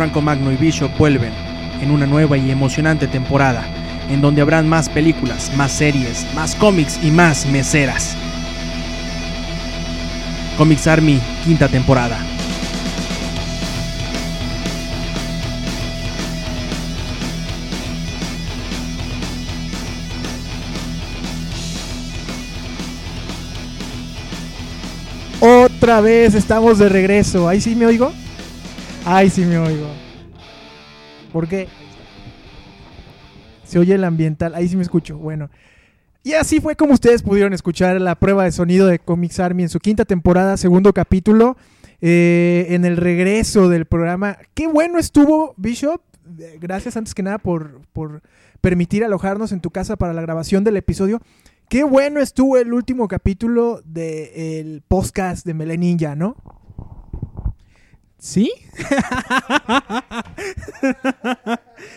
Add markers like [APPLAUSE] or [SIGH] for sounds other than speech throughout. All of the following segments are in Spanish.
Franco Magno y Bishop vuelven en una nueva y emocionante temporada, en donde habrán más películas, más series, más cómics y más meseras. Comics Army, quinta temporada. Otra vez estamos de regreso. ¿Ahí sí me oigo? Ahí sí me oigo. ¿Por qué? Se oye el ambiental. Ahí sí me escucho. Bueno. Y así fue como ustedes pudieron escuchar la prueba de sonido de Comics Army en su quinta temporada, segundo capítulo. eh, en el regreso del programa. Qué bueno estuvo, Bishop. Eh, Gracias antes que nada por, por permitir alojarnos en tu casa para la grabación del episodio. Qué bueno estuvo el último capítulo del podcast de Melee Ninja, ¿no? ¿Sí?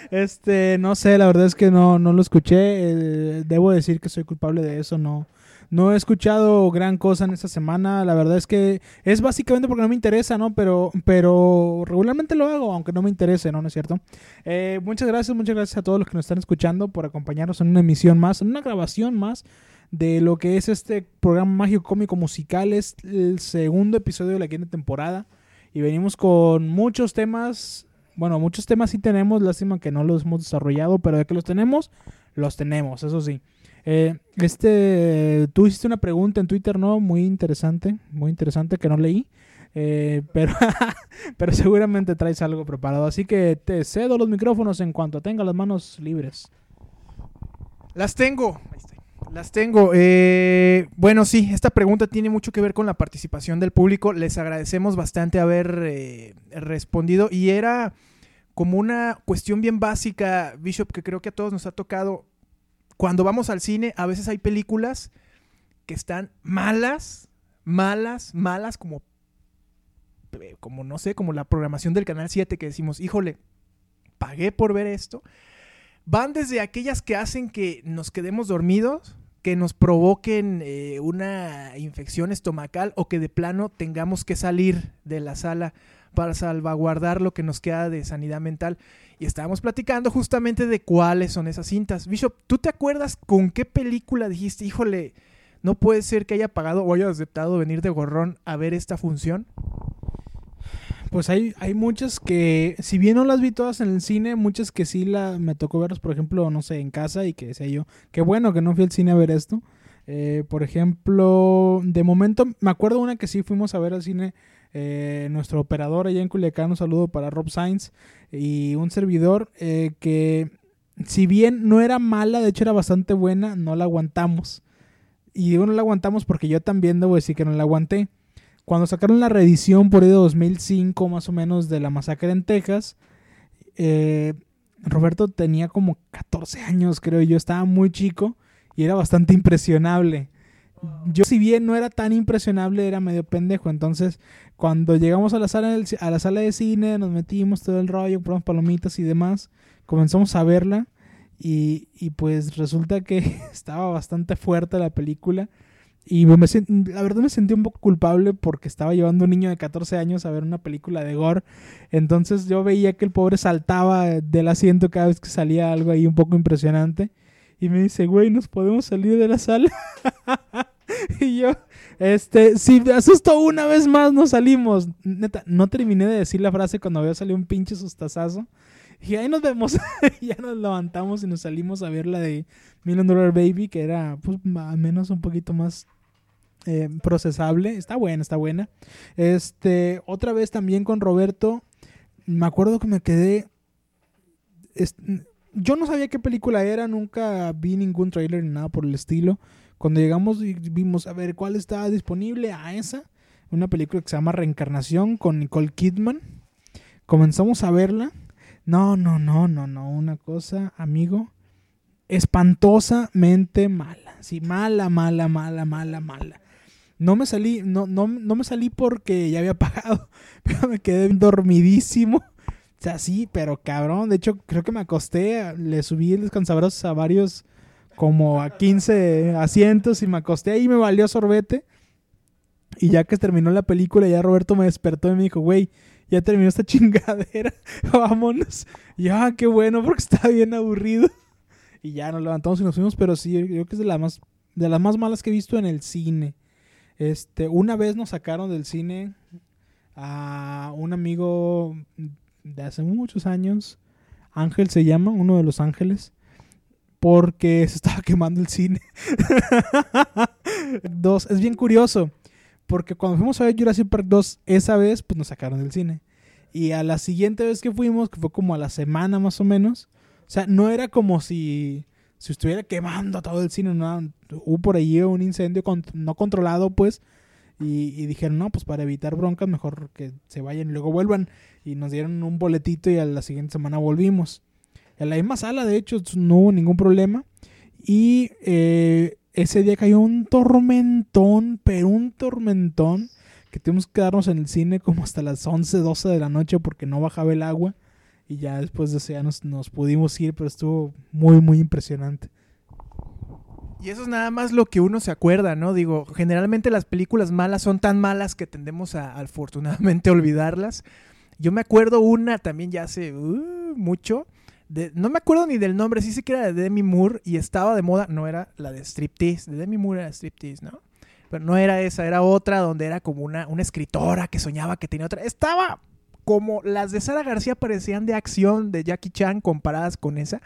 este, no sé, la verdad es que no, no lo escuché. eh, debo decir que soy culpable de eso. No, no he escuchado gran cosa en esta semana. La verdad es que es básicamente porque no me interesa, ¿no? Pero, pero regularmente lo hago, aunque no me interese, ¿no? ¿No es cierto? Eh, muchas gracias, muchas gracias a todos los que nos están escuchando por acompañarnos en una emisión más, en una grabación más de lo que es este programa mágico cómico musical. Es el segundo episodio de la quinta temporada. Y venimos con muchos temas. Bueno, muchos temas sí tenemos. Lástima que no los hemos desarrollado. Pero de que los tenemos, los tenemos, eso sí. Eh, este, tú hiciste una pregunta en Twitter, ¿no? Muy interesante. Muy interesante que no leí. Eh, pero, [LAUGHS] pero seguramente traes algo preparado. Así que te cedo los micrófonos en cuanto tenga las manos libres. Las tengo. Ahí está. Las tengo. Eh, bueno, sí, esta pregunta tiene mucho que ver con la participación del público. Les agradecemos bastante haber eh, respondido. Y era como una cuestión bien básica, Bishop, que creo que a todos nos ha tocado. Cuando vamos al cine, a veces hay películas que están malas, malas, malas, como, eh, como no sé, como la programación del Canal 7, que decimos, híjole, pagué por ver esto van desde aquellas que hacen que nos quedemos dormidos, que nos provoquen eh, una infección estomacal o que de plano tengamos que salir de la sala para salvaguardar lo que nos queda de sanidad mental. Y estábamos platicando justamente de cuáles son esas cintas. Bishop, ¿tú te acuerdas con qué película dijiste, híjole, no puede ser que haya pagado o haya aceptado venir de gorrón a ver esta función? Pues hay, hay muchas que, si bien no las vi todas en el cine, muchas que sí la, me tocó verlas, por ejemplo, no sé, en casa y que decía yo, qué bueno que no fui al cine a ver esto. Eh, por ejemplo, de momento, me acuerdo una que sí fuimos a ver al cine, eh, nuestro operador allá en Culiacán, un saludo para Rob Sainz y un servidor eh, que, si bien no era mala, de hecho era bastante buena, no la aguantamos. Y digo no la aguantamos porque yo también debo decir que no la aguanté. Cuando sacaron la reedición por ahí de 2005 más o menos de la masacre en Texas, eh, Roberto tenía como 14 años creo yo, estaba muy chico y era bastante impresionable. Yo si bien no era tan impresionable, era medio pendejo, entonces cuando llegamos a la sala, del a la sala de cine, nos metimos todo el rollo, compramos palomitas y demás, comenzamos a verla y, y pues resulta que [LAUGHS] estaba bastante fuerte la película. Y la verdad me sentí un poco culpable porque estaba llevando a un niño de 14 años a ver una película de gore. Entonces yo veía que el pobre saltaba del asiento cada vez que salía algo ahí un poco impresionante. Y me dice, güey, ¿nos podemos salir de la sala? [LAUGHS] y yo, este, si me asusto una vez más, nos salimos. Neta, no terminé de decir la frase cuando había salido un pinche sustazazo. Y ahí nos vemos. [LAUGHS] ya nos levantamos y nos salimos a ver la de Million Dollar Baby, que era pues, al menos un poquito más eh, procesable. Está buena, está buena. Este, otra vez también con Roberto, me acuerdo que me quedé. yo no sabía qué película era, nunca vi ningún trailer ni nada por el estilo. Cuando llegamos y vimos a ver cuál estaba disponible, a esa, una película que se llama Reencarnación con Nicole Kidman. Comenzamos a verla. No, no, no, no, no, una cosa, amigo, espantosamente mala. Sí, mala, mala, mala, mala, mala. No me salí, no, no, no me salí porque ya había [LAUGHS] pagado, pero me quedé dormidísimo. O sea, sí, pero cabrón. De hecho, creo que me acosté, le subí el descansabrazos a varios, como a 15 asientos y me acosté ahí y me valió sorbete. Y ya que terminó la película, ya Roberto me despertó y me dijo, güey, ya terminó esta [LAUGHS] chingadera, [LAUGHS] vámonos. Y ah, qué bueno, porque estaba bien aburrido. Y ya nos levantamos y nos fuimos, pero sí, creo que es de las más, de las más malas que he visto en el cine. Este, una vez nos sacaron del cine a un amigo de hace muchos años, Ángel se llama, uno de los ángeles, porque se estaba [LAUGHS] quemando el cine. Dos, es bien curioso, porque cuando fuimos a ver Jurassic Park 2, esa vez, pues nos sacaron del cine. Y a la siguiente vez que fuimos, que fue como a la semana más o menos, o sea, no era como si, si estuviera quemando todo el cine, no, hubo por allí un incendio no controlado, pues, y, dijeron, no, pues para evitar broncas, mejor que se vayan y luego vuelvan. Y nos dieron un boletito y a la siguiente semana volvimos. En la misma sala, de hecho, no hubo ningún problema. Y eh, ese día cayó un tormentón, pero un tormentón, que tuvimos que quedarnos en el cine como hasta las 11, 12 de la noche porque no bajaba el agua. Y ya después de eso ya nos, pudimos ir, pero estuvo muy, muy impresionante. Y eso es nada más lo que uno se acuerda, ¿no? Digo, generalmente las películas malas son tan malas que tendemos a, afortunadamente [LAUGHS] olvidarlas. Yo me acuerdo una también ya hace uh, mucho. No me acuerdo ni del nombre, sí sé que era de Demi Moore y estaba de moda. No era la de Striptease, de Demi Moore era Striptease, ¿no? Pero no era esa, era otra donde era como una, una escritora que soñaba que tenía otra. Estaba como las de Sara García parecían de acción de Jackie Chan comparadas con esa.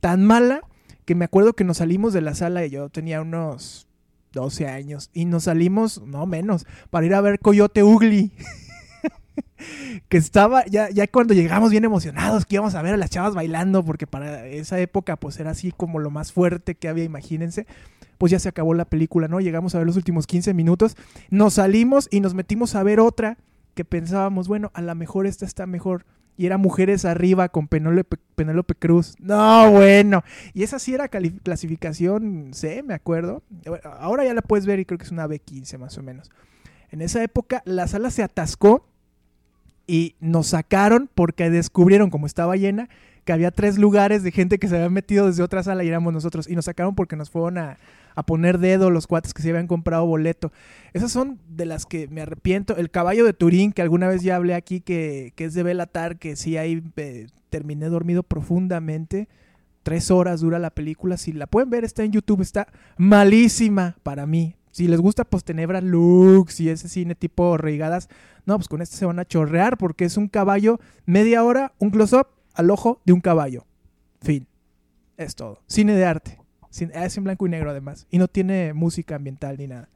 Tan mala que me acuerdo que nos salimos de la sala y yo tenía unos 12 años y nos salimos, no menos, para ir a ver Coyote Ugly. [LAUGHS] que estaba, ya, ya cuando llegamos bien emocionados, que íbamos a ver a las chavas bailando, porque para esa época pues era así como lo más fuerte que había, imagínense. Pues ya se acabó la película, ¿no? Llegamos a ver los últimos 15 minutos, nos salimos y nos metimos a ver otra que pensábamos, bueno, a lo mejor esta está mejor y era Mujeres Arriba con Penélope, Cruz. No, bueno. Y esa sí era clasificación C, me acuerdo. Ahora ya la puedes ver y creo que es una B15 más o menos. En esa época la sala se atascó y nos sacaron porque descubrieron, como estaba llena, que había tres lugares de gente que se había metido desde otra sala y éramos nosotros. Y nos sacaron porque nos fueron a, a poner dedo los cuates que se habían comprado boleto. Esas son de las que me arrepiento. El caballo de Turín, que alguna vez ya hablé aquí, que, que es de Belatar, que sí ahí terminé dormido profundamente. Tres horas dura la película. Si la pueden ver, está en YouTube. Está malísima para mí. Si les gusta Postenebra Lux y ese cine tipo reigadas, no, pues con este se van a chorrear porque es un caballo, media hora, un close-up al ojo de un caballo. Fin. Es todo. Cine de arte. Es en blanco y negro además. Y no tiene música ambiental ni nada.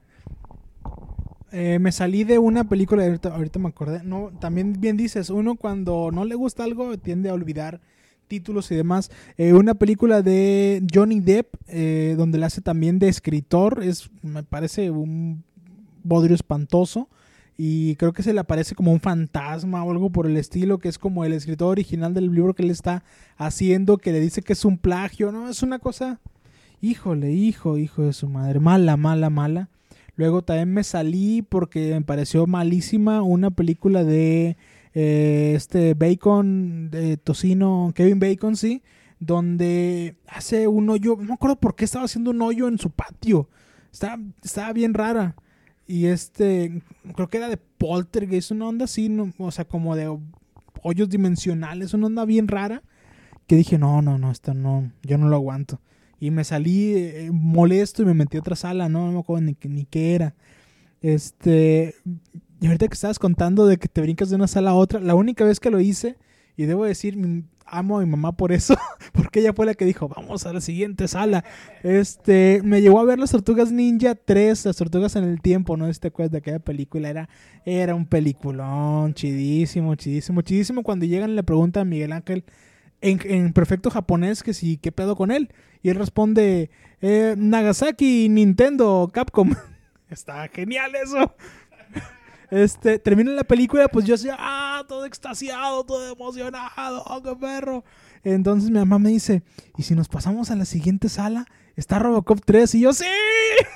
Eh, me salí de una película, ahorita, ahorita me acordé. No, también bien dices, uno cuando no le gusta algo tiende a olvidar títulos y demás. Eh, una película de Johnny Depp, eh, donde le hace también de escritor, es, me parece un bodrio espantoso. Y creo que se le aparece como un fantasma o algo por el estilo, que es como el escritor original del libro que él está haciendo, que le dice que es un plagio, ¿no? Es una cosa híjole, hijo, hijo de su madre, mala, mala, mala. Luego también me salí porque me pareció malísima una película de eh, este Bacon, de Tocino, Kevin Bacon, sí, donde hace un hoyo, no me acuerdo por qué estaba haciendo un hoyo en su patio. Estaba, estaba bien rara. Y este, creo que era de poltergeist, una onda así, o sea, como de hoyos dimensionales, una onda bien rara. Que dije, no, no, no, esta no, yo no lo aguanto. Y me salí eh, molesto y me metí a otra sala, no, no me acuerdo ni, ni qué era. Este, y ahorita que estabas contando de que te brincas de una sala a otra, la única vez que lo hice, y debo decir, amo a mi mamá por eso, [LAUGHS] porque ella fue la que dijo, vamos a la siguiente sala. Este, me llevó a ver las Tortugas Ninja 3, las Tortugas en el Tiempo, ¿no? Este de aquella película, era, era un peliculón, chidísimo, chidísimo, chidísimo. Cuando llegan le preguntan a Miguel Ángel, en, perfecto japonés que si, ¿qué pedo con él? Y él responde, eh, Nagasaki, Nintendo, Capcom. [LAUGHS] Está genial eso. Este, termina la película, pues yo decía, ah, todo extasiado, todo emocionado, oh, qué perro. Entonces mi mamá me dice, ¿y si nos pasamos a la siguiente sala? Está Robocop 3 y yo, sí.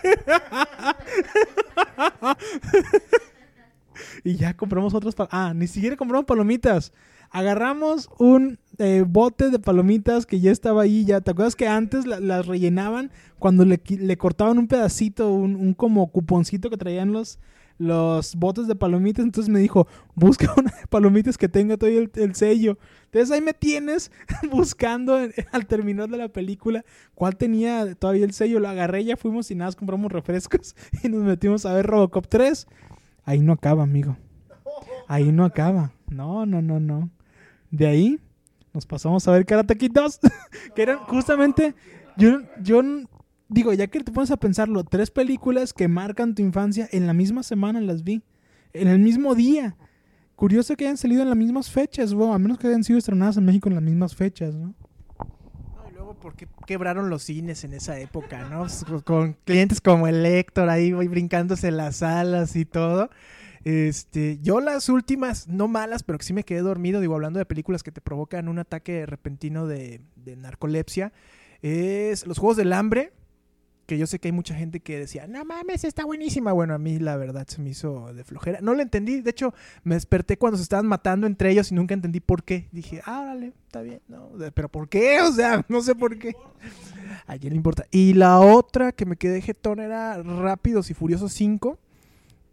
[LAUGHS] y ya compramos otras, ah, ni siquiera compramos palomitas agarramos un eh, bote de palomitas que ya estaba ahí, ya, ¿te acuerdas que antes las rellenaban cuando le, cortaban un pedacito, un, como cuponcito que traían los, los botes de palomitas, entonces me dijo, busca una de palomitas que tenga todo el, el sello. Entonces ahí me tienes [LAUGHS] buscando [LAUGHS] al terminar de la película cuál tenía todavía el sello. Lo agarré, ya fuimos y nada, compramos refrescos [LAUGHS] y nos metimos a ver Robocop 3. Ahí no acaba, amigo. Ahí no acaba. No, no, no, no. De ahí nos pasamos a ver Karate Kid 2, que eran justamente, yo, yo digo, ya que te pones a pensarlo, tres películas que marcan tu infancia en la misma semana las vi, en el mismo día. Curioso que hayan salido en las mismas fechas, bueno, a menos que hayan sido estrenadas en México en las mismas fechas, ¿no? Y luego, ¿por qué quebraron los cines en esa época, no? Pues, Con- Con clientes como el Héctor ahí voy brincándose las salas y todo. Este, yo las últimas, no malas, pero que sí me quedé dormido, digo, hablando de películas que te provocan un ataque repentino de, de narcolepsia, es Los Juegos del Hambre, que yo sé que hay mucha gente que decía, no mames, está buenísima. Bueno, a mí la verdad se me hizo de flojera. No la entendí, de hecho, me desperté cuando se estaban matando entre ellos y nunca entendí por qué. Dije, ah, está bien, no, pero ¿por qué? [LAUGHS] O sea, no sé por qué. A quién le importa. Y la otra que me quedé jetón era Rápidos y Furiosos 5.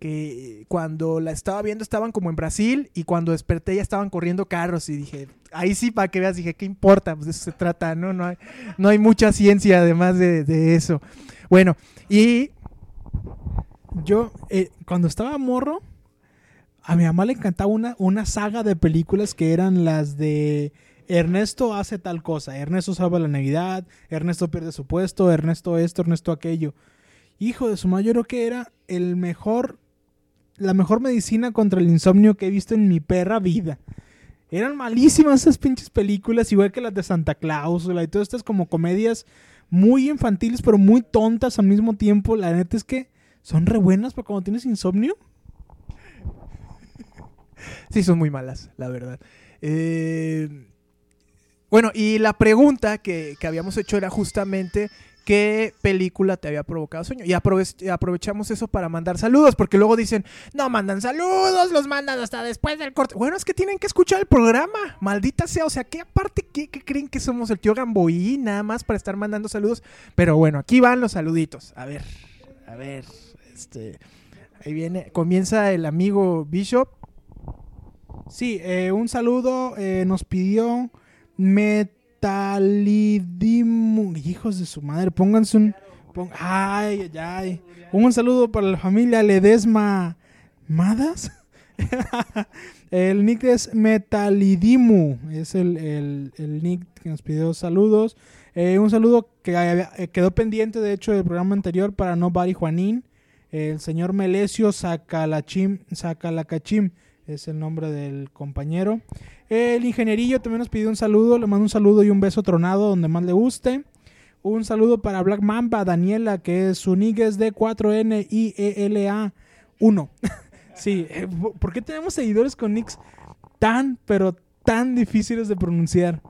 Que cuando la estaba viendo estaban como en Brasil y cuando desperté ya estaban corriendo carros y dije, ahí sí para que veas, dije, ¿qué importa? Pues de eso se trata, ¿no? No hay, no hay mucha ciencia además de, de eso. Bueno, y Yo, eh, cuando estaba morro, a mi mamá le encantaba una, una saga de películas que eran las de Ernesto hace tal cosa, Ernesto salva la Navidad, Ernesto pierde su puesto, Ernesto esto, Ernesto aquello. Hijo de su yo creo que era el mejor, la mejor medicina contra el insomnio que he visto en mi perra vida. Eran malísimas esas pinches películas, igual que las de Santa Claus y todas estas como comedias muy infantiles, pero muy tontas al mismo tiempo. La neta es que son re buenas para cuando tienes insomnio. Sí, son muy malas, la verdad. Eh, bueno, y la pregunta que, que habíamos hecho era justamente qué película te había provocado sueño. Y aprove- aprovechamos eso para mandar saludos, porque luego dicen, no mandan saludos, los mandan hasta después del corte. Bueno, es que tienen que escuchar el programa, maldita sea. O sea, ¿qué aparte qué, creen que somos el tío Gamboí nada más para estar mandando saludos? Pero bueno, aquí van los saluditos. A ver, a ver, este... Ahí viene, comienza el amigo Bishop. Sí, eh, un saludo eh, nos pidió Metalidimu. Hijos de su madre, pónganse un. ay, ay, ay. Un saludo para la familia Ledesma. ¿Madas? [LAUGHS] el nick es Metalidimu. Es el, el- nick que nos pidió saludos. Eh, un saludo que eh, quedó pendiente, de hecho, del programa anterior para Nobody Juanín. El señor Melesio Sacalachim, Sacalacachim es el nombre del compañero. El ingenierillo también nos pidió un saludo, le mando un saludo y un beso tronado donde más le guste. Un saludo para Black Mamba, Daniela, que es su nick es de 4N-I-E-L-A [LAUGHS] 1. sí, eh, ¿por qué tenemos seguidores con nicks tan, pero tan difíciles de pronunciar?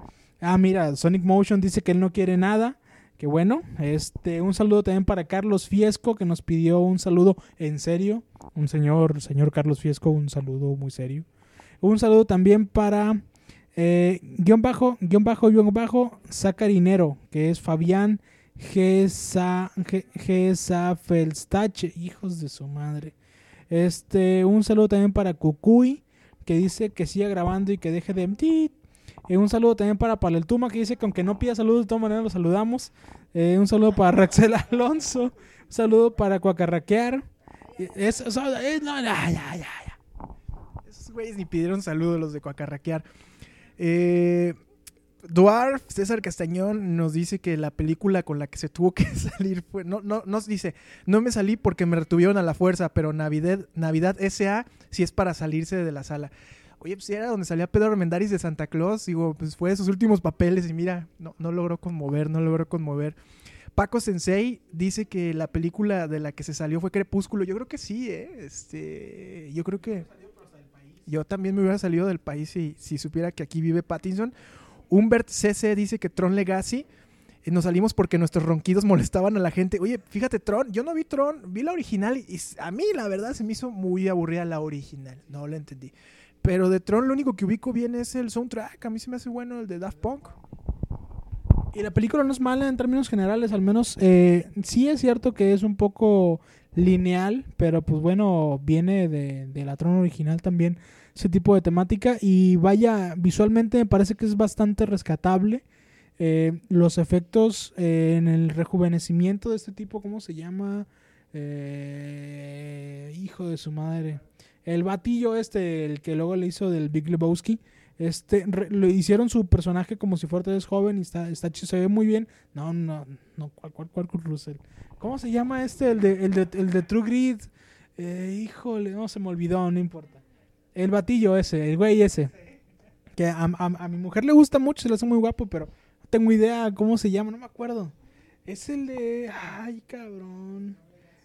Ah, mira, Sonic Motion dice que él no quiere nada. Que bueno, este, un saludo también para Carlos Fiesco, que nos pidió un saludo en serio. Un señor, señor Carlos Fiesco, un saludo muy serio. Un saludo también para eh, guion bajo, guion bajo, guion bajo, Sacarinero, que es Fabián Gesa, Ge- Gesafelstache, hijos de su madre. Este, un saludo también para Cucuy, que dice que siga grabando y que deje de... Eh, un saludo también para Paleltuma, que dice que aunque no pida saludos, de todas maneras lo saludamos. Eh, un saludo para Raxel [LAUGHS] Alonso. Un saludo para Cuacarraquear. Esos güeyes ni pidieron saludos los de Coacarraquear. Eh, Dwarf, César Castañón, nos dice que la película con la que se tuvo que [LAUGHS] salir fue. No, no, nos dice, no me salí porque me retuvieron a la fuerza, pero Navidad, Navidad SA sí es para salirse de la sala. Oye, pues era donde salía Pedro Armendáriz de Santa Claus. Digo, pues fue de sus últimos papeles y mira, no, no logró conmover, no logró conmover. Paco Sensei dice que la película de la que se salió fue Crepúsculo. Yo creo que sí, ¿eh? Este, yo creo que yo también me hubiera salido del país si, si supiera que aquí vive Pattinson. Humbert CC dice que Tron Legacy eh, nos salimos porque nuestros ronquidos [LAUGHS] molestaban a la gente. Oye, fíjate, Tron, yo no vi Tron, vi la original y a mí la verdad se me hizo muy aburrida la original. No la entendí. Pero de Tron lo único que ubico bien es el soundtrack. A mí se me hace bueno el de Daft Punk. Y la película no es mala en términos generales, al menos eh, sí es cierto que es un poco lineal, pero pues bueno, viene de, de la Tron original también ese tipo de temática y vaya, visualmente me parece que es bastante rescatable. Eh, los efectos eh, en el rejuvenecimiento de este tipo, ¿cómo se llama? Eh, hijo de su madre. El batillo este, el que luego le hizo del Big Lebowski. Este, re- lo hicieron su personaje como si fuera vez joven y está, está se ve muy bien. No, no, no, ¿cuál, cuál, cuál Russell? ¿Cómo se llama este? El de, el de, el de True Grit. Eh, híjole, no se me olvidó, no importa. El batillo ese, el güey ese. Que a, a- a mi mujer le gusta mucho, se le hace muy guapo, pero no tengo idea cómo se llama, no me acuerdo. Es el de. Ay, cabrón.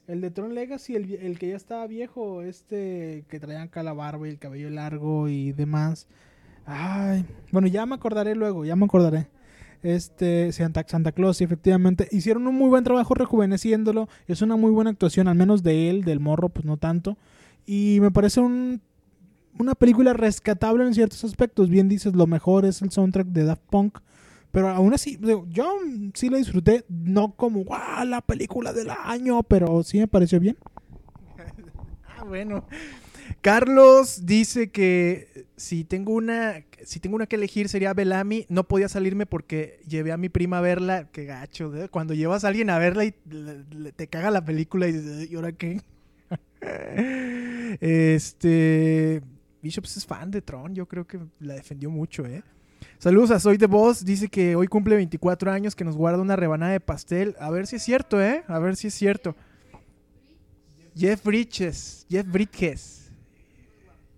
El de Tron Legacy, el, el que ya estaba viejo, este que traía acá la barba y el cabello largo y demás. Ay, bueno, ya me acordaré luego, ya me acordaré. Este, Santa, Santa Claus, efectivamente. Hicieron un muy buen trabajo rejuveneciéndolo. Es una muy buena actuación, al menos de él, del morro, pues no tanto. Y me parece un, una película rescatable en ciertos aspectos. Bien dices, lo mejor es el soundtrack de Daft Punk. Pero aún así, yo sí la disfruté, no como "Guau, la película del año, pero sí me pareció bien. [LAUGHS] Ah, bueno. Carlos dice que si tengo una si tengo una que elegir sería Bellamy. No podía salirme porque llevé a mi prima a verla. Qué gacho. ¿eh? Cuando llevas a alguien a verla y te caga la película y dices, ¿y ahora qué? [LAUGHS] este. Bishop es fan de Tron. Yo creo que la defendió mucho, ¿eh? Saludos a Soy The Boss. Dice que hoy cumple 24 años, que nos guarda una rebanada de pastel. A ver si es cierto, ¿eh? A ver si es cierto. Jeff Bridges. Jeff Bridges.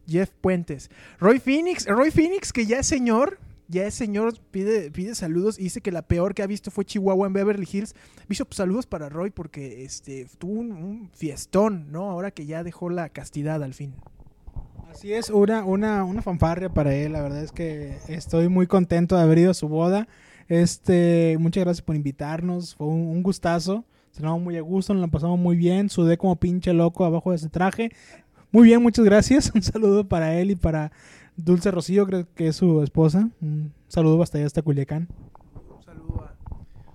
Jeff Puentes. Roy Phoenix. Roy Phoenix, que ya es señor. Ya es señor, pide, pide saludos y dice que la peor que ha visto fue Chihuahua en Beverly Hills. Bishop, saludos para Roy porque este tuvo un fiestón, ¿no? Ahora que ya dejó la castidad al fin. Así es, una, una, una fanfarria para él. La verdad es que estoy muy contento de haber ido a su boda. Este, muchas gracias por invitarnos. Fue un, un gustazo. Cenamos muy a gusto, nos la pasamos muy bien. Sudé como pinche loco abajo de ese traje. Muy bien, muchas gracias. [LAUGHS] Un saludo para él y para Dulce Rocío, creo que es su esposa. Un saludo hasta allá, hasta Culiacán.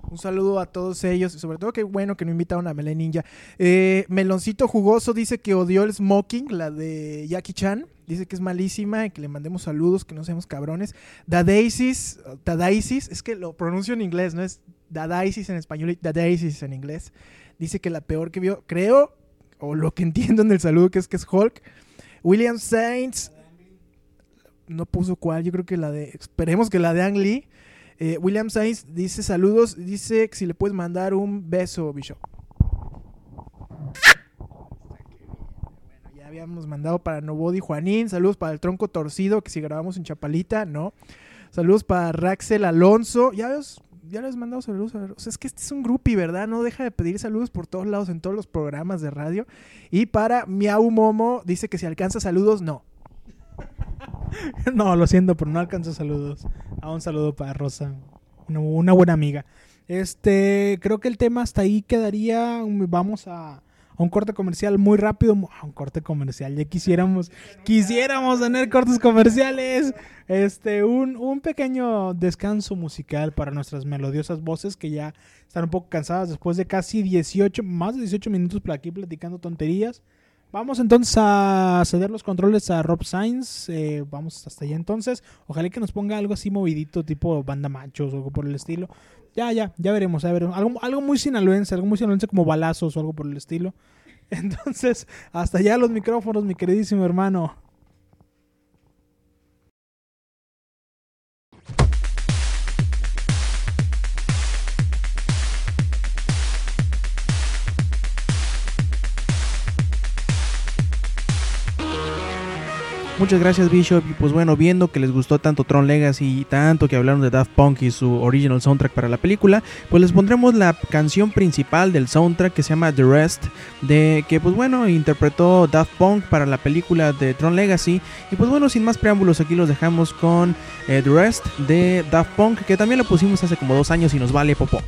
Un saludo a, todos ellos. y Sobre todo que bueno que no invitaron a Melé Ninja. Eh, Meloncito Jugoso dice que odió el Smoking, la de Jackie Chan. Dice que es malísima y que le mandemos saludos, que no seamos cabrones. Dadaisis, Dadaisis, es que lo pronuncio en inglés, no es Dadaisis en español y Dadaisis en inglés. Dice que la peor que vio, creo, o lo que [LAUGHS] entiendo en el saludo que es que es Hulk. William Saints, no puso cuál, yo creo que la de, esperemos que la de Ang Lee. Eh, William Sainz dice saludos, dice que si le puedes mandar un beso, Bishop. Ya habíamos mandado para Nobody Juanín, saludos para el tronco torcido, que si grabamos en Chapalita, ¿no? Saludos para Raxel Alonso, ya ves, ya les he mandado saludos. es que este es un grupi, ¿verdad? No deja de pedir saludos por todos lados, en todos los programas de radio. Y para Miau Momo, dice que si alcanza saludos, no. [LAUGHS] No, lo siento, pero no alcanzo saludos. A un saludo para Rosa, una, buena amiga. Este, creo que el tema hasta ahí quedaría. Vamos a, un corte comercial muy rápido. Un corte comercial, ya quisiéramos, quisiéramos tener cortes comerciales. Este, un, un pequeño descanso musical para nuestras melodiosas voces que ya están un poco cansadas después de casi 18, más de 18 minutos por aquí platicando tonterías. Vamos entonces a ceder los controles a Rob Sainz. eh, vamos hasta allá entonces. Ojalá que nos ponga algo así movidito, tipo banda machos o algo por el estilo. Ya, ya, ya veremos, ya veremos. Algo, algo muy sinaloense, algo muy sinaloense como balazos o algo por el estilo. [LAUGHS] Entonces, hasta allá los micrófonos, mi queridísimo hermano. Muchas gracias Bishop y pues bueno, viendo que les gustó tanto Tron Legacy y tanto que hablaron de Daft Punk y su original soundtrack para la película, pues les pondremos la canción principal del soundtrack que se llama The Rest, de que pues bueno, interpretó Daft Punk para la película de Tron Legacy y pues bueno, sin más preámbulos aquí los dejamos con eh, The Rest de Daft Punk que también lo pusimos hace como dos años y nos vale popó.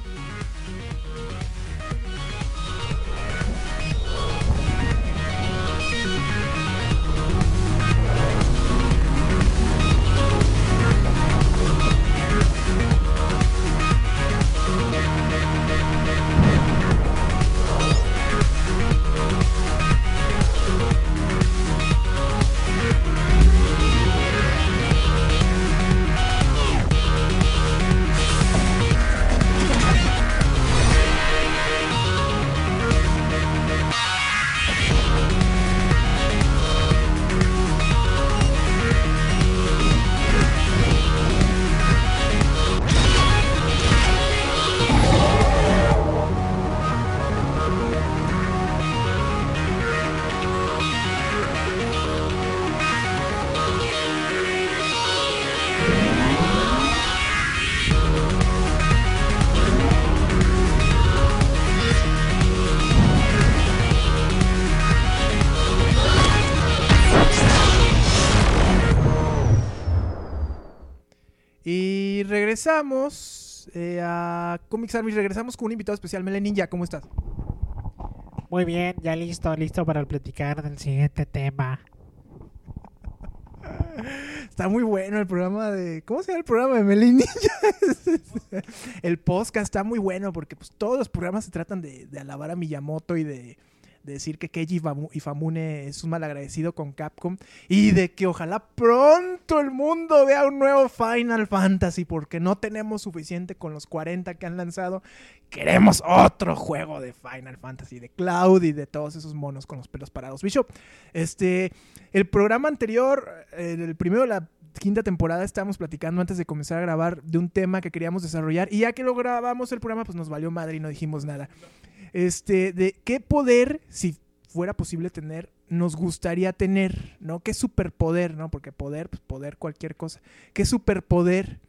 Comics Army. Regresamos con un invitado especial, Mele Ninja. ¿Cómo estás? Muy bien, ya listo, listo para platicar del siguiente tema. [LAUGHS] Está muy bueno el programa de. ¿Cómo se llama el programa de Mele Ninja? [LAUGHS] el podcast está muy bueno porque pues, todos los programas se tratan de, de alabar a Miyamoto y de de decir que Keiji Ifamu- Ifamune es un malagradecido con Capcom y de que ojalá pronto el mundo vea un nuevo Final Fantasy porque no tenemos suficiente con los 40 que han lanzado. Queremos otro juego de Final Fantasy, de Cloud y de todos esos monos con los pelos parados. Bishop, este, el programa anterior, el primero de la quinta temporada, estábamos platicando antes de comenzar a grabar de un tema que queríamos desarrollar y ya que lo grabamos el programa, pues nos valió madre y no dijimos nada este, de qué poder, si fuera posible tener, nos gustaría tener, ¿no? ¿Qué superpoder, ¿no? Porque poder, pues poder cualquier cosa. ¿Qué superpoder?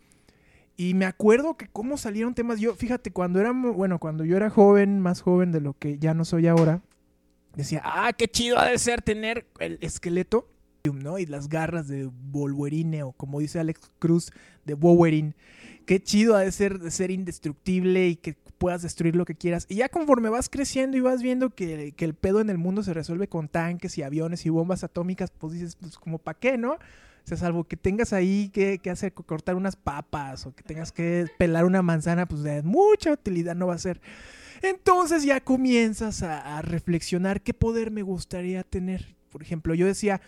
Y me acuerdo que cómo salieron temas. Yo, fíjate, cuando era, bueno, cuando yo era joven, más joven de lo que ya no soy ahora, decía, ah, qué chido ha de ser tener el esqueleto, ¿no? Y las garras de Wolverine, o como dice Alex Cruz, de Wolverine. Qué chido ha de ser, de ser indestructible y que puedas destruir lo que quieras. Y ya conforme vas creciendo y vas viendo que, que el pedo en el mundo se resuelve con tanques y aviones y bombas atómicas, pues dices, pues como para qué, ¿no? O sea, salvo que tengas ahí que, que hacer, cortar unas papas o que tengas que pelar una manzana, pues de mucha utilidad no va a ser. Entonces ya comienzas a reflexionar qué poder me gustaría tener. Por ejemplo, yo decía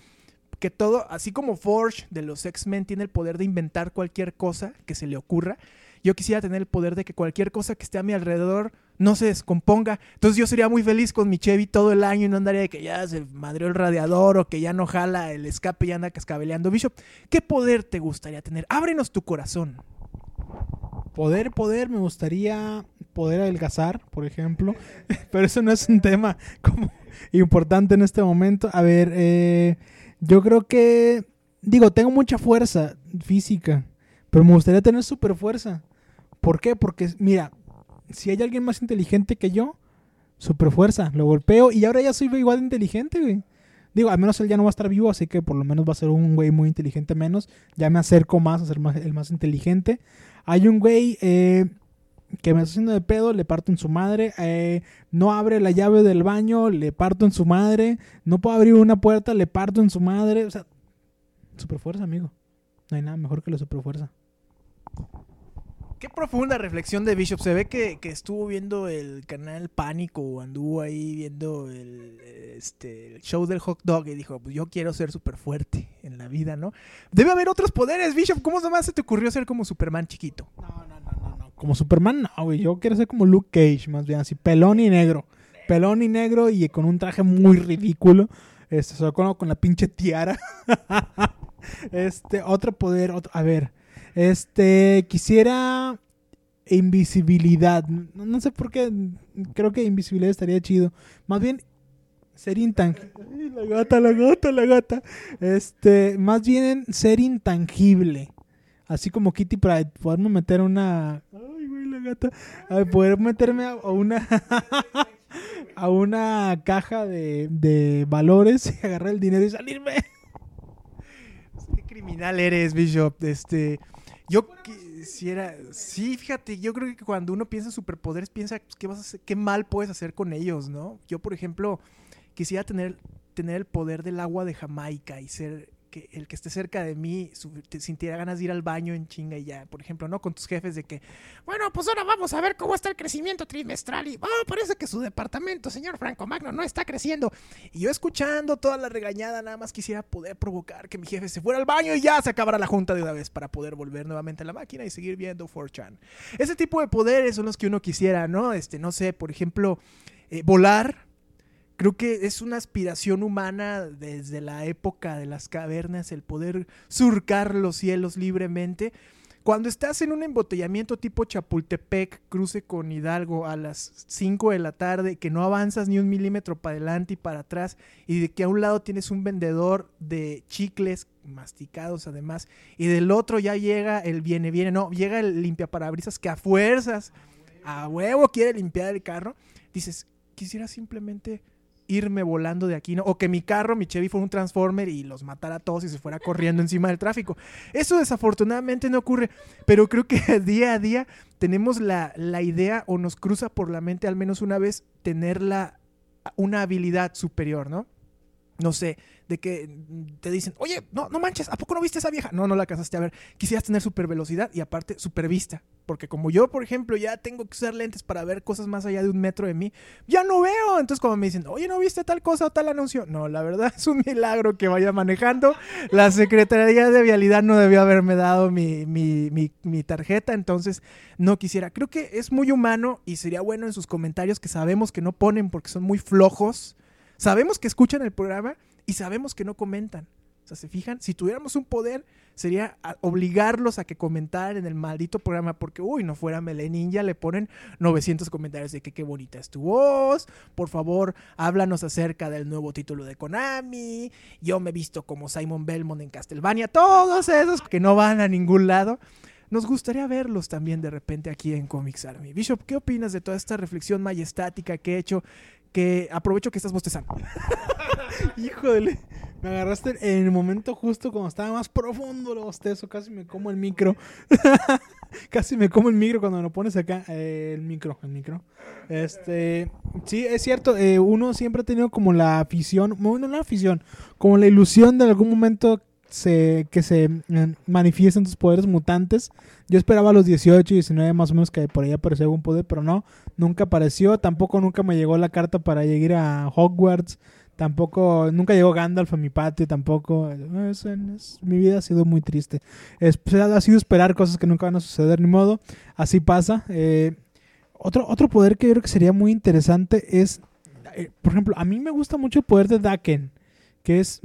que todo, así como Forge de los X-Men tiene el poder de inventar cualquier cosa que se le ocurra, yo quisiera tener el poder de que cualquier cosa que esté a mi alrededor no se descomponga. Entonces yo sería muy feliz con mi Chevy todo el año y no andaría de que ya se madreó el radiador o que ya no jala el escape y anda cascabeleando. Bishop, ¿qué poder te gustaría tener? Ábrenos tu corazón. Poder, poder, me gustaría poder adelgazar, por ejemplo. [LAUGHS] Pero eso no es un tema como [LAUGHS] importante en este momento. A ver, eh, yo creo que, digo, tengo mucha fuerza física, pero me gustaría tener super fuerza. ¿Por qué? Porque, mira, si hay alguien más inteligente que yo, super fuerza, lo golpeo y ahora ya soy igual de inteligente, güey. Digo, al menos él ya no va a estar vivo, así que por lo menos va a ser un güey muy inteligente menos. Ya me acerco más a ser más, el más inteligente. Hay un güey eh, que me está haciendo de pedo, le parto en su madre. eh, no abre la llave del baño, le parto en su madre. No puedo abrir una puerta, le parto en su madre. O sea, super fuerza, amigo. No hay nada mejor que la super fuerza. Qué profunda reflexión de Bishop. Se ve que, que estuvo viendo el canal Pánico o anduvo ahí viendo el, este, el show del hot dog y dijo, pues yo quiero ser súper fuerte en la vida, ¿no? Debe haber otros poderes, Bishop. ¿Cómo nomás se te ocurrió ser como Superman chiquito? No. Como Superman, no, güey. Yo quiero ser como Luke Cage, más bien así, pelón y negro. Pelón y negro y con un traje muy ridículo. Este, solo con, con la pinche tiara. [LAUGHS] este, otro poder, otro, a ver. Este, quisiera invisibilidad. No, no sé por qué. Creo que invisibilidad estaría chido. Más bien, ser intangible. [LAUGHS] La gata, la gata, la gata. Este, más bien ser intangible. Así como Kitty Pride, poderme meter una. Ay, güey, la gata. A ver, poder meterme a, a una. [LAUGHS] a una caja de, de valores y agarrar el dinero y salirme. Qué criminal eres, Bishop. Este, yo quisiera, sí, fíjate, yo creo que cuando uno piensa en superpoderes piensa pues, qué vas a hacer, qué mal puedes hacer con ellos, ¿no? Yo, por ejemplo, quisiera tener tener el poder del agua de Jamaica y ser que el que esté cerca de mí sintiera ganas de ir al baño en chinga y ya, por ejemplo, ¿no? Con tus jefes de que, bueno, pues ahora vamos a ver cómo está el crecimiento trimestral y, oh, parece que su departamento, señor Franco Magno, no está creciendo. Y yo escuchando toda la regañada, nada más quisiera poder provocar que mi jefe se fuera al baño y ya se acabara la junta de una vez para poder volver nuevamente a la máquina y seguir viendo 4chan. Ese tipo de poderes son los que uno quisiera, ¿no? Este, no sé, por ejemplo, eh, volar. Creo que es una aspiración humana desde la época de las cavernas el poder surcar los cielos libremente. Cuando estás en un embotellamiento tipo Chapultepec, cruce con Hidalgo a las 5 de la tarde, que no avanzas ni un milímetro para adelante y para atrás, y de que a un lado tienes un vendedor de chicles masticados además, y del otro ya llega el viene, viene, no, llega el limpiaparabrisas que a fuerzas, a huevo quiere limpiar el carro, dices, quisiera simplemente irme volando de aquí, ¿no? O que mi carro, mi Chevy fuera un Transformer y los matara a todos y se fuera corriendo encima del tráfico. Eso desafortunadamente no ocurre, pero creo que [LAUGHS] día a día tenemos la, la idea o nos cruza por la mente al menos una vez tener la, una habilidad superior, ¿no? No sé, de que te dicen, oye, no, no manches, ¿a poco no viste a esa vieja? No, no la alcanzaste a ver. Quisieras tener super velocidad y aparte super vista. Porque como yo, por ejemplo, ya tengo que usar lentes para ver cosas más allá de un metro de mí, ya no veo. Entonces, como me dicen, oye, ¿no viste tal cosa o tal anuncio? No, la verdad [LAUGHS] es un milagro que vaya manejando. La Secretaría de Vialidad no debió haberme dado mi, mi, mi tarjeta, entonces no quisiera. Creo que es muy humano y sería bueno en sus comentarios que sabemos que no ponen porque son muy flojos. Sabemos que escuchan el programa y sabemos que no comentan. O sea, ¿se fijan? Si tuviéramos un poder, sería obligarlos a que comentaran en el maldito programa, porque, uy, no fuera Mele Ninja, le ponen 900 comentarios de que qué bonita es tu voz, por favor, háblanos acerca del nuevo título de Konami, yo me he visto como Simon Belmont en Castlevania, todos esos que no van a ningún lado. Nos gustaría verlos también de repente aquí en Comics Army. Bishop, ¿qué opinas de toda esta reflexión majestática que he hecho? Que aprovecho que estás bostezando. [LAUGHS] Híjole, me agarraste en el momento justo cuando estaba más profundo el bostezo, casi me como el micro. [LAUGHS] casi me como el micro cuando me lo pones acá, eh, el micro, el micro. Este, sí, es cierto, eh, uno siempre ha tenido como la afición, no la afición, como la ilusión de algún momento se, que se eh, manifiesten tus poderes mutantes. Yo esperaba a los 18, 19 más o menos que por ahí apareció algún poder, pero no, nunca apareció. Tampoco nunca me llegó la carta para llegar a Hogwarts. Tampoco, nunca llegó Gandalf a mi patio, tampoco. Mi vida ha sido muy triste. Es- pues, ha sido esperar cosas que nunca van a suceder, ni modo. Así pasa. Eh, otro, otro poder que yo creo que sería muy interesante es, eh, por ejemplo, a mí me gusta mucho el poder de Daken, que es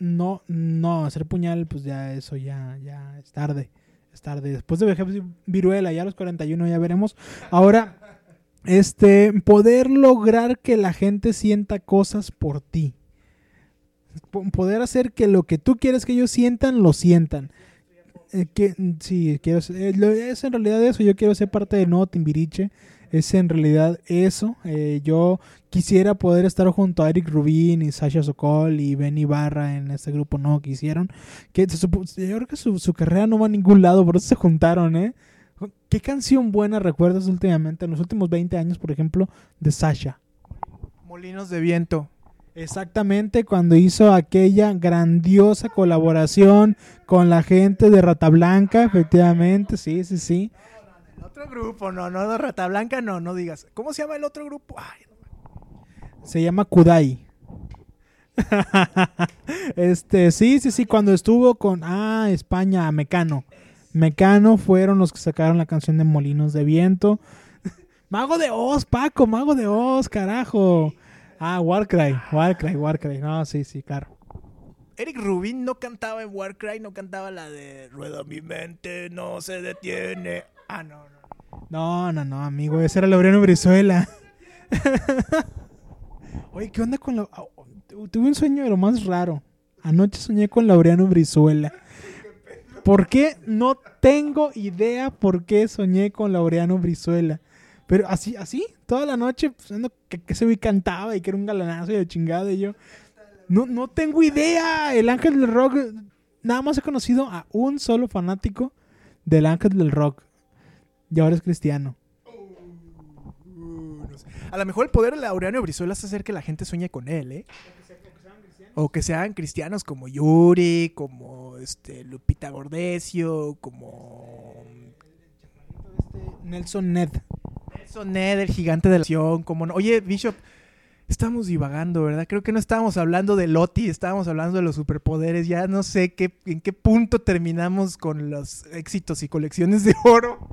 no, no, hacer puñal, pues ya eso ya, ya es tarde, es tarde. Después de Vejez Viruela, ya a los 41 ya veremos. Ahora, este, poder lograr que la gente sienta cosas por ti. Po- Poder hacer que lo que tú quieres que ellos sientan, lo sientan. Eh, que, sí, quiero eh, en realidad eso. Yo quiero ser parte de Nuevo Timbiriche. Es en realidad eso. Eh, yo quisiera poder estar junto a Eric Rubin y Sasha Sokol y Ben Ibarra en este grupo. No quisieron. Que se yo creo que su, su carrera no va a ningún lado, por eso se juntaron, ¿eh? ¿Qué canción buena recuerdas últimamente, en los últimos 20 años, por ejemplo, de Sasha? Molinos de viento. Exactamente, cuando hizo aquella grandiosa colaboración con la gente de Rata Blanca, efectivamente, sí, sí, sí. Otro grupo, no, no, no, Rata Blanca, no, no digas. ¿Cómo se llama el otro grupo? Ay, Se llama Kudai. [LAUGHS] este, sí, sí, sí, cuando estuvo con, ah, España, Mecano. Mecano fueron los que sacaron la canción de Molinos de Viento. [LAUGHS] Mago de Oz, Paco, Mago de Oz, carajo. Ah, Warcry, Warcry, Warcry. No, sí, sí, claro. Eric Rubin no cantaba en Warcry, no cantaba la de Rueda mi mente, no se detiene. Ah, no, no. No, no, no, amigo, ese era Laureano Brizuela. [LAUGHS] Oye, ¿qué onda con la... ah, Tuve un sueño de lo más raro. Anoche soñé con Laureano Brizuela. ¿Por qué? No tengo idea por qué soñé con Laureano Brizuela. Pero así, así, toda la noche, pensando que, que ese güey cantaba y que era un galanazo y de chingada. Y yo, no, no tengo idea. El ángel del rock, nada más he conocido a un solo fanático del ángel del rock. Y ahora es cristiano. Uh, no sé. A lo mejor el poder de Laureano Brizuela es hacer que la gente sueñe con él, ¿eh? O que sean cristianos como Yuri, como este Lupita Gordesio, como Nelson Ned. Nelson Ned, el gigante de la acción, como no. Oye, Bishop, estamos divagando, ¿verdad? Creo que no estábamos hablando de Loti, estábamos hablando de los superpoderes. Ya no sé qué, en qué punto terminamos con los éxitos y colecciones de oro.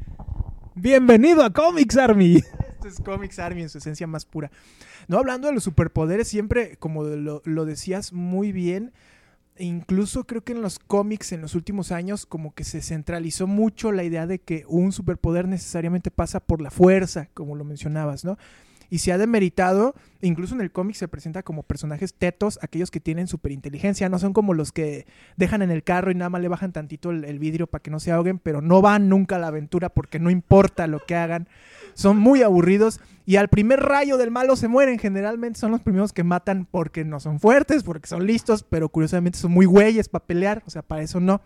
Bienvenido a Comics Army. Esto es Comics Army en su esencia más pura. No hablando de los superpoderes, siempre, como lo, lo decías muy bien, incluso creo que en los cómics en los últimos años como que se centralizó mucho la idea de que un superpoder necesariamente pasa por la fuerza, como lo mencionabas, ¿no? Y se ha demeritado, incluso en el cómic se presenta como personajes tetos, aquellos que tienen superinteligencia, no son como los que dejan en el carro y nada más le bajan tantito el, el vidrio para que no se ahoguen, pero no van nunca a la aventura porque no importa lo que hagan, son muy aburridos y al primer rayo del malo se mueren, generalmente son los primeros que matan porque no son fuertes, porque son listos, pero curiosamente son muy güeyes para pelear, o sea, para eso no.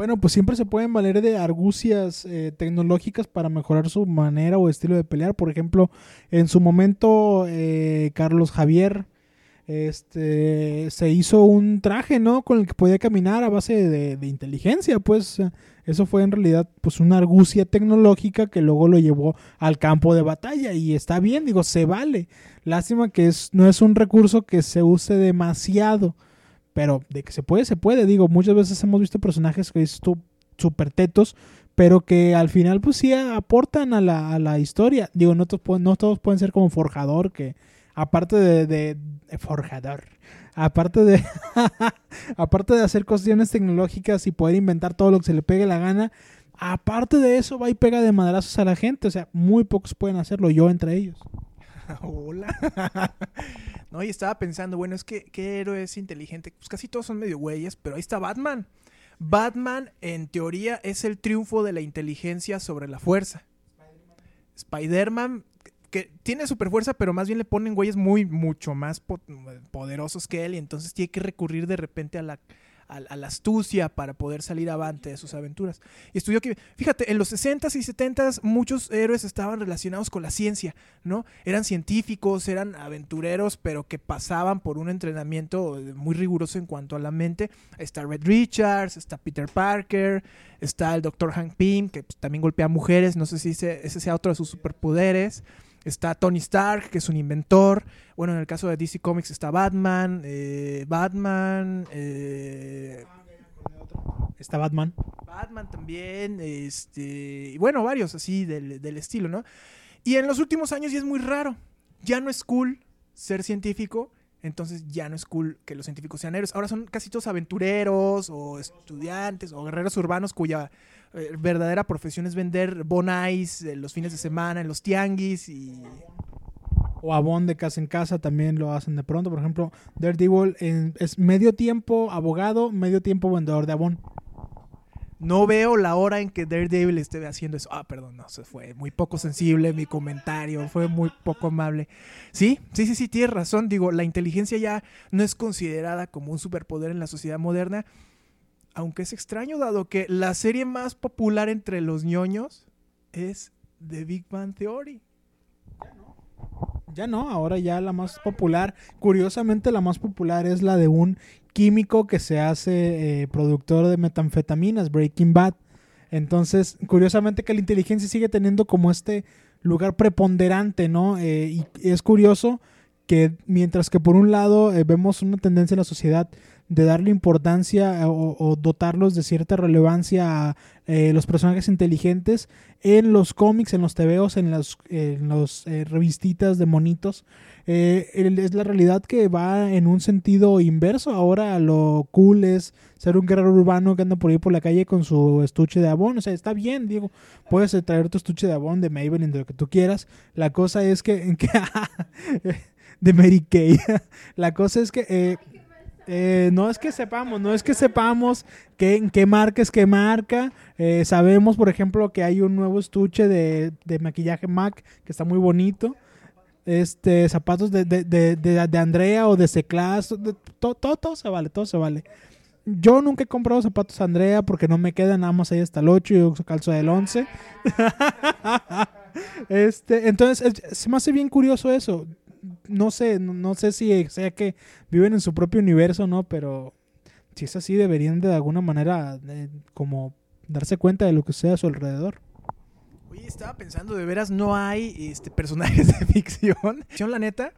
Bueno, pues siempre se pueden valer de argucias eh, tecnológicas para mejorar su manera o estilo de pelear. Por ejemplo, en su momento, eh, Carlos Javier este, se hizo un traje, ¿no? Con el que podía caminar a base de, de inteligencia. Pues eh, eso fue en realidad pues una argucia tecnológica que luego lo llevó al campo de batalla. Y está bien, digo, se vale. Lástima que es, no es un recurso que se use demasiado. Pero de que se puede, se puede. Digo, muchas veces hemos visto personajes que es súper tetos, pero que al final pues sí aportan a la, a la historia. Digo, no todos, no todos pueden ser como forjador, que aparte de, de, de forjador, aparte de [LAUGHS] aparte de hacer cuestiones tecnológicas y poder inventar todo lo que se le pegue la gana, aparte de eso va y pega de madrazos a la gente. O sea, muy pocos pueden hacerlo, yo entre ellos. [LAUGHS] Hola. No, y estaba pensando, bueno, es que ¿qué héroe es inteligente? Pues casi todos son medio güeyes, pero ahí está Batman. Batman, en teoría, es el triunfo de la inteligencia sobre la fuerza. Spider-Man, que tiene super fuerza, pero más bien le ponen güeyes muy, mucho más po poderosos que él, y entonces tiene que recurrir de repente a la, a, a, la astucia para poder salir avante de sus aventuras. Y estudió que, fíjate, en los 60s y 70s muchos héroes estaban relacionados con la ciencia, ¿no? Eran científicos, eran aventureros, pero que pasaban por un entrenamiento muy riguroso en cuanto a la mente. Está Red Richards, está Peter Parker, está el Dr. Hank Pym, que pues, también golpea mujeres, no sé si ese, ese sea otro de sus superpoderes. Está Tony Stark, que es un inventor. Bueno, en el caso de DC Comics está Batman. Eh, Batman. Eh, está Batman. Batman también. Este, y bueno, varios así del, del, estilo, ¿no? Y en los últimos años ya es muy raro. Ya no es cool ser científico. Entonces ya no es cool que los científicos sean héroes. Ahora son casi todos aventureros o estudiantes o guerreros urbanos cuya eh, verdadera profesión es vender bonais eh, los fines de semana en los tianguis y... O abón de casa en casa también lo hacen de pronto. Por ejemplo, Daredevil en, es medio tiempo abogado, medio tiempo vendedor de abón. No veo la hora en que Daredevil esté haciendo eso. Ah, perdón, no, se fue muy poco sensible mi comentario, fue muy poco amable. Sí, sí, sí, sí, tienes razón. Digo, la inteligencia ya no es considerada como un superpoder en la sociedad moderna aunque es extraño dado que la serie más popular entre los ñoños es The Big Bang Theory. Ya no, ahora ya la más popular, curiosamente la más popular es la de un químico que se hace eh, productor de metanfetaminas, Breaking Bad. Entonces, curiosamente que la inteligencia sigue teniendo como este lugar preponderante, ¿no? Eh, y es curioso que mientras que por un lado eh, vemos una tendencia en la sociedad de darle importancia o, o dotarlos de cierta relevancia a eh, los personajes inteligentes en los cómics, en los tebeos, en las en los, eh, revistitas de monitos. Eh, es la realidad que va en un sentido inverso. Ahora lo cool es ser un guerrero urbano que anda por ahí por la calle con su estuche de abón. O sea, está bien, digo, puedes traer tu estuche de abón de Maybelline, de lo que tú quieras. La cosa es que... [LAUGHS] que [LAUGHS] de Mary Kay. la cosa es que... Eh, no es que sepamos, no es que sepamos qué, qué marca es qué marca. Eh, sabemos, por ejemplo, que hay un nuevo estuche de, de maquillaje MAC que está muy bonito. Este, zapatos de, de, de, de Andrea o de Seclas, todo, todo, todo se vale, todo se vale. Yo nunca he comprado zapatos Andrea porque no me quedan, nada más ahí hasta el 8 y yo calzo del 11. [LAUGHS] este, entonces, se me hace bien curioso eso no sé, no, sé si sea que viven en su propio universo, ¿no? Pero si es así, deberían de alguna manera eh, como darse cuenta de lo que sea a su alrededor. Oye, estaba pensando, de veras no hay este, personajes [LAUGHS] de ficción. La neta,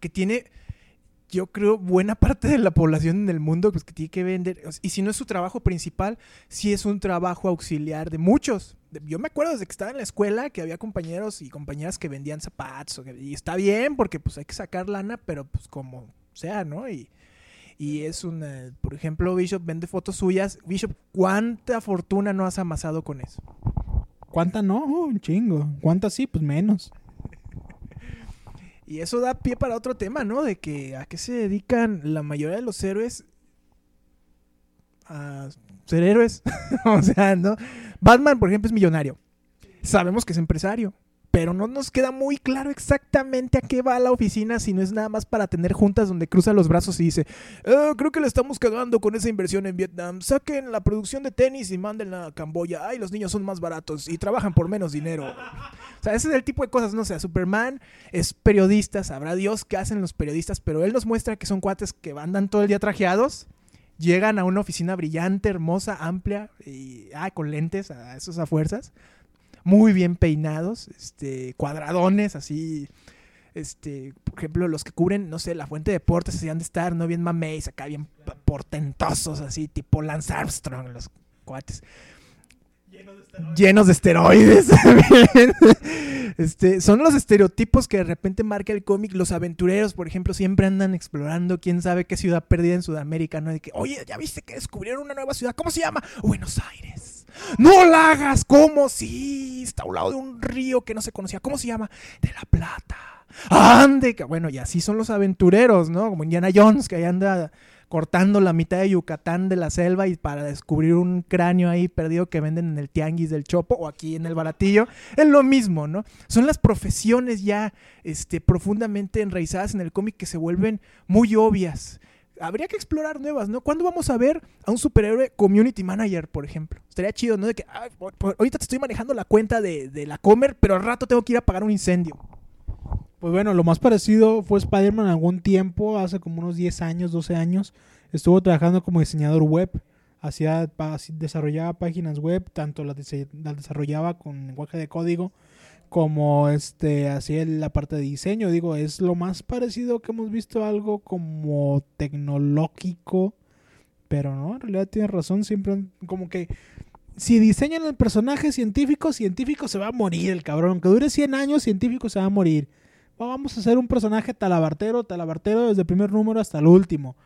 que tiene, yo creo, buena parte de la población del mundo pues, que tiene que vender. Y si no es su trabajo principal, sí es un trabajo auxiliar de muchos. Yo me acuerdo desde que estaba en la escuela que había compañeros y compañeras que vendían zapatos. Y está bien porque pues hay que sacar lana, pero pues como sea, ¿no? Y, y es una, por ejemplo, Bishop vende fotos suyas. Bishop, ¿cuánta fortuna no has amasado con eso? ¿Cuánta no? Uh, un chingo. ¿Cuánta sí? Pues menos. Y eso da pie para otro tema, ¿no? De que a qué se dedican la mayoría de los héroes a ser héroes. [LAUGHS] o sea, ¿no? Batman, por ejemplo, es millonario. Sabemos que es empresario. Pero no nos queda muy claro exactamente a qué va la oficina, si no es nada más para tener juntas donde cruza los brazos y dice, "Eh, creo que le estamos cagando con esa inversión en Vietnam. Saquen la producción de tenis y mándenla a Camboya. Ay, los niños son más baratos y trabajan por menos dinero. O sea, ese es el tipo de cosas, no o sea, Superman es periodista, sabrá Dios qué hacen los periodistas, pero él nos muestra que son cuates que andan todo el día trajeados, llegan a una oficina brillante, hermosa, amplia, y ah, con lentes, a esos a fuerzas, muy bien peinados, este, cuadradones, así, este, por ejemplo, los que cubren, no sé, la fuente de deportes, así han de estar, no bien mameis, acá bien portentosos, así, tipo Lance Armstrong, los cuates. Llenos de esteroides. [LAUGHS] también. este, son los estereotipos que de repente marca el cómic. Los aventureros, por ejemplo, siempre andan explorando quién sabe qué ciudad perdida en Sudamérica, ¿no? De que, oye, ya viste que descubrieron una nueva ciudad. ¿Cómo se llama? Buenos Aires. No la hagas, ¿cómo? Sí, está a un lado de un río que no se conocía. ¿Cómo se llama? De la Plata. Ande, bueno, y así son los aventureros, ¿no? Como Indiana Jones, que ahí anda cortando la mitad de Yucatán de la selva y para descubrir un cráneo ahí perdido que venden en el tianguis del Chopo o aquí en el Baratillo, es lo mismo, ¿no? Son las profesiones ya este, profundamente enraizadas en el cómic que se vuelven muy obvias. Habría que explorar nuevas, ¿no? ¿Cuándo vamos a ver a un superhéroe community manager, por ejemplo? Estaría chido, ¿no? De que "Ay, por- ahorita te estoy manejando la cuenta de, de la Comer, pero al rato tengo que ir a pagar un incendio. Pues bueno, lo más parecido fue Spider-Man algún tiempo, hace como unos 10 años, 12 años. Estuvo trabajando como diseñador web. Hacía, desarrollaba páginas web, tanto las, las desarrollaba con lenguaje de código como este hacía la parte de diseño. Digo, es lo más parecido que hemos visto algo como tecnológico. Pero no, en realidad tienes razón, siempre como que si diseñan el personaje científico, científico se va a morir el cabrón. Aunque dure 100 años, científico se va a morir. Vamos a hacer un personaje talabartero, talabartero desde el primer número hasta el último.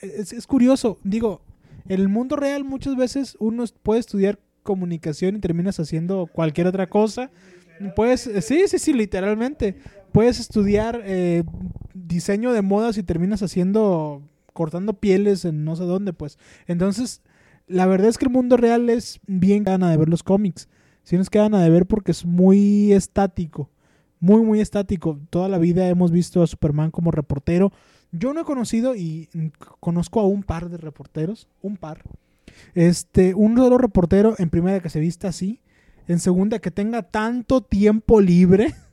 Es, es curioso, digo, en el mundo real muchas veces uno puede estudiar comunicación y terminas haciendo cualquier otra cosa. Puedes, sí, sí, sí, literalmente. Puedes estudiar eh, diseño de modas y terminas haciendo, cortando pieles en no sé dónde, pues. Entonces, la verdad es que el mundo real es bien gana de ver los cómics. Sí nos quedan a de ver porque es muy estático. Muy, muy estático. Toda la vida hemos visto a Superman como reportero. Yo no he conocido y conozco a un par de reporteros. Un par. Este, un solo reportero en primera que se vista así. En segunda que tenga tanto tiempo libre. [LAUGHS]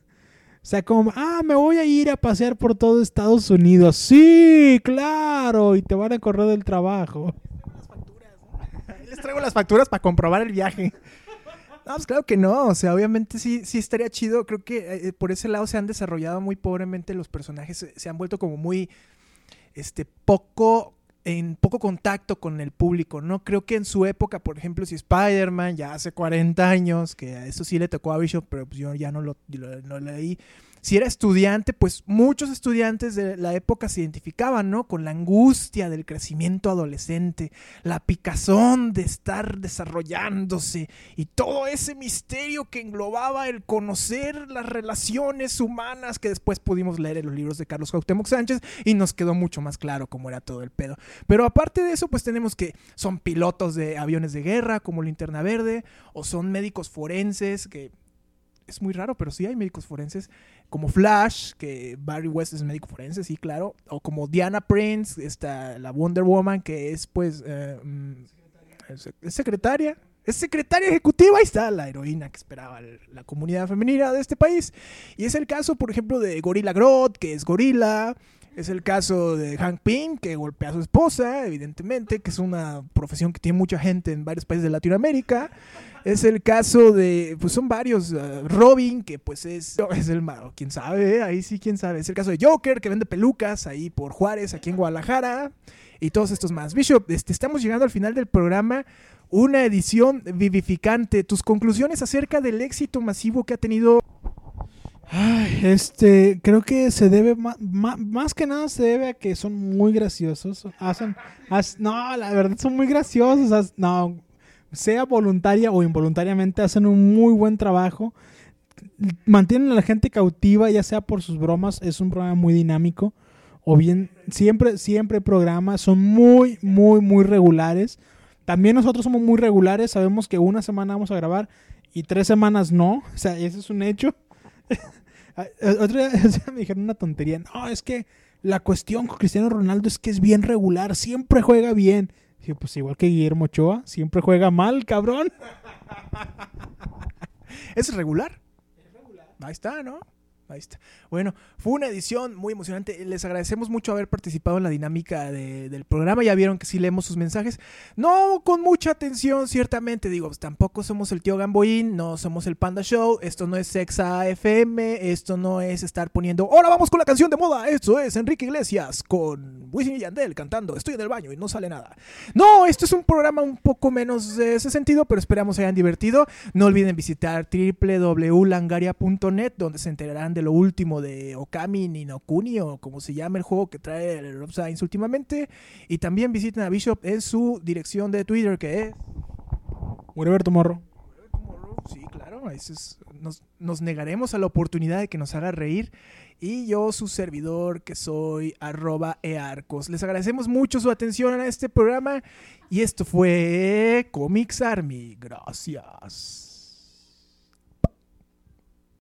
O sea, como, ah, me voy a ir a pasear por todo Estados Unidos. Sí, claro. Y te van a correr del trabajo. Ahí [LAUGHS] les traigo las facturas para comprobar el viaje. No, pues claro que no. O sea, obviamente sí, sí estaría chido. Creo que eh, por ese lado se han desarrollado muy pobremente los personajes. Se, se han vuelto como muy este poco en poco contacto con el público, ¿no? Creo que en su época, por ejemplo, si Spider-Man ya hace 40 años, que a eso sí le tocó a Bishop, pero pues yo ya no lo, lo- no leí. Si era estudiante, pues muchos estudiantes de la época se identificaban, ¿no? Con la angustia del crecimiento adolescente, la picazón de estar desarrollándose y todo ese misterio que englobaba el conocer las relaciones humanas que después pudimos leer en los libros de Carlos Cuauhtémoc Sánchez y nos quedó mucho más claro cómo era todo el pedo. Pero aparte de eso, pues tenemos que son pilotos de aviones de guerra como Linterna Verde o son médicos forenses que es muy raro, pero sí hay médicos forenses como Flash, que Barry West es médico forense, sí, claro, o como Diana Prince, está la Wonder Woman, que es pues eh, mm, es secretaria, es secretaria ejecutiva, ahí está la heroína que esperaba la comunidad femenina de este país. Y es el caso, por ejemplo, de Gorilla Grodd, que es gorila. Es el caso de Hank Pym, que golpea a su esposa, evidentemente, que es una profesión que tiene mucha gente en varios países de Latinoamérica. Es el caso de, pues son varios, eh, Robin, que pues es, [LAUGHS] es el malo, quién sabe, eh, ahí sí, quién sabe. Es el caso de Joker, que vende pelucas ahí por Juárez, aquí en Guadalajara, y todos estos más. Bishop, este, estamos llegando al final del programa, una edición vivificante. Tus conclusiones acerca del éxito masivo que ha tenido Ay, este, creo que se debe, más que nada se debe a que son muy graciosos. Hacen, haz- no, la verdad son muy graciosos. no, sea voluntaria o involuntariamente, hacen un muy buen trabajo. mantienen a la gente cautiva, ya sea por sus bromas, es un programa muy dinámico, o bien siempre, siempre programas, son muy, muy, muy regulares. También nosotros somos muy regulares, sabemos que una semana vamos a grabar y tres semanas no, [LAUGHS] o sea, ese es un hecho. [LAUGHS] Otro día [LAUGHS] o sea, me dijeron una tontería, no, es que la cuestión con Cristiano Ronaldo es que es bien regular, siempre juega bien. Dije, pues igual que Guillermo Ochoa, siempre juega mal, cabrón. [LAUGHS] ¿Es regular? Ahí está, ¿no? Ahí está. Bueno, fue una edición muy emocionante. Les agradecemos mucho haber participado en la dinámica de- del programa. Ya vieron que sí leemos sus mensajes. No con mucha atención, ciertamente. Digo, pues, tampoco somos el tío Gamboín, no somos el Panda Show. Esto no es Sexa FM. Esto no es estar poniendo. Ahora vamos con la canción de moda. Esto es Enrique Iglesias con Wisin y Yandel cantando. Estoy en el baño y no sale nada. No, esto es un programa un poco menos de ese sentido, pero esperamos hayan divertido. No olviden visitar www.langaria.net, donde se enterarán de lo último de Okami Ninokuni, o como se llama el juego que trae el Rob Science últimamente. Y también visiten a Bishop en su dirección de Twitter, que es. Whatever tomorrow. Sí, claro, es- nos, nos negaremos a la oportunidad de que nos haga reír. Y yo, su servidor, que soy arroba earcos. Les agradecemos mucho su atención a este programa. Y esto fue Comics Army. Gracias.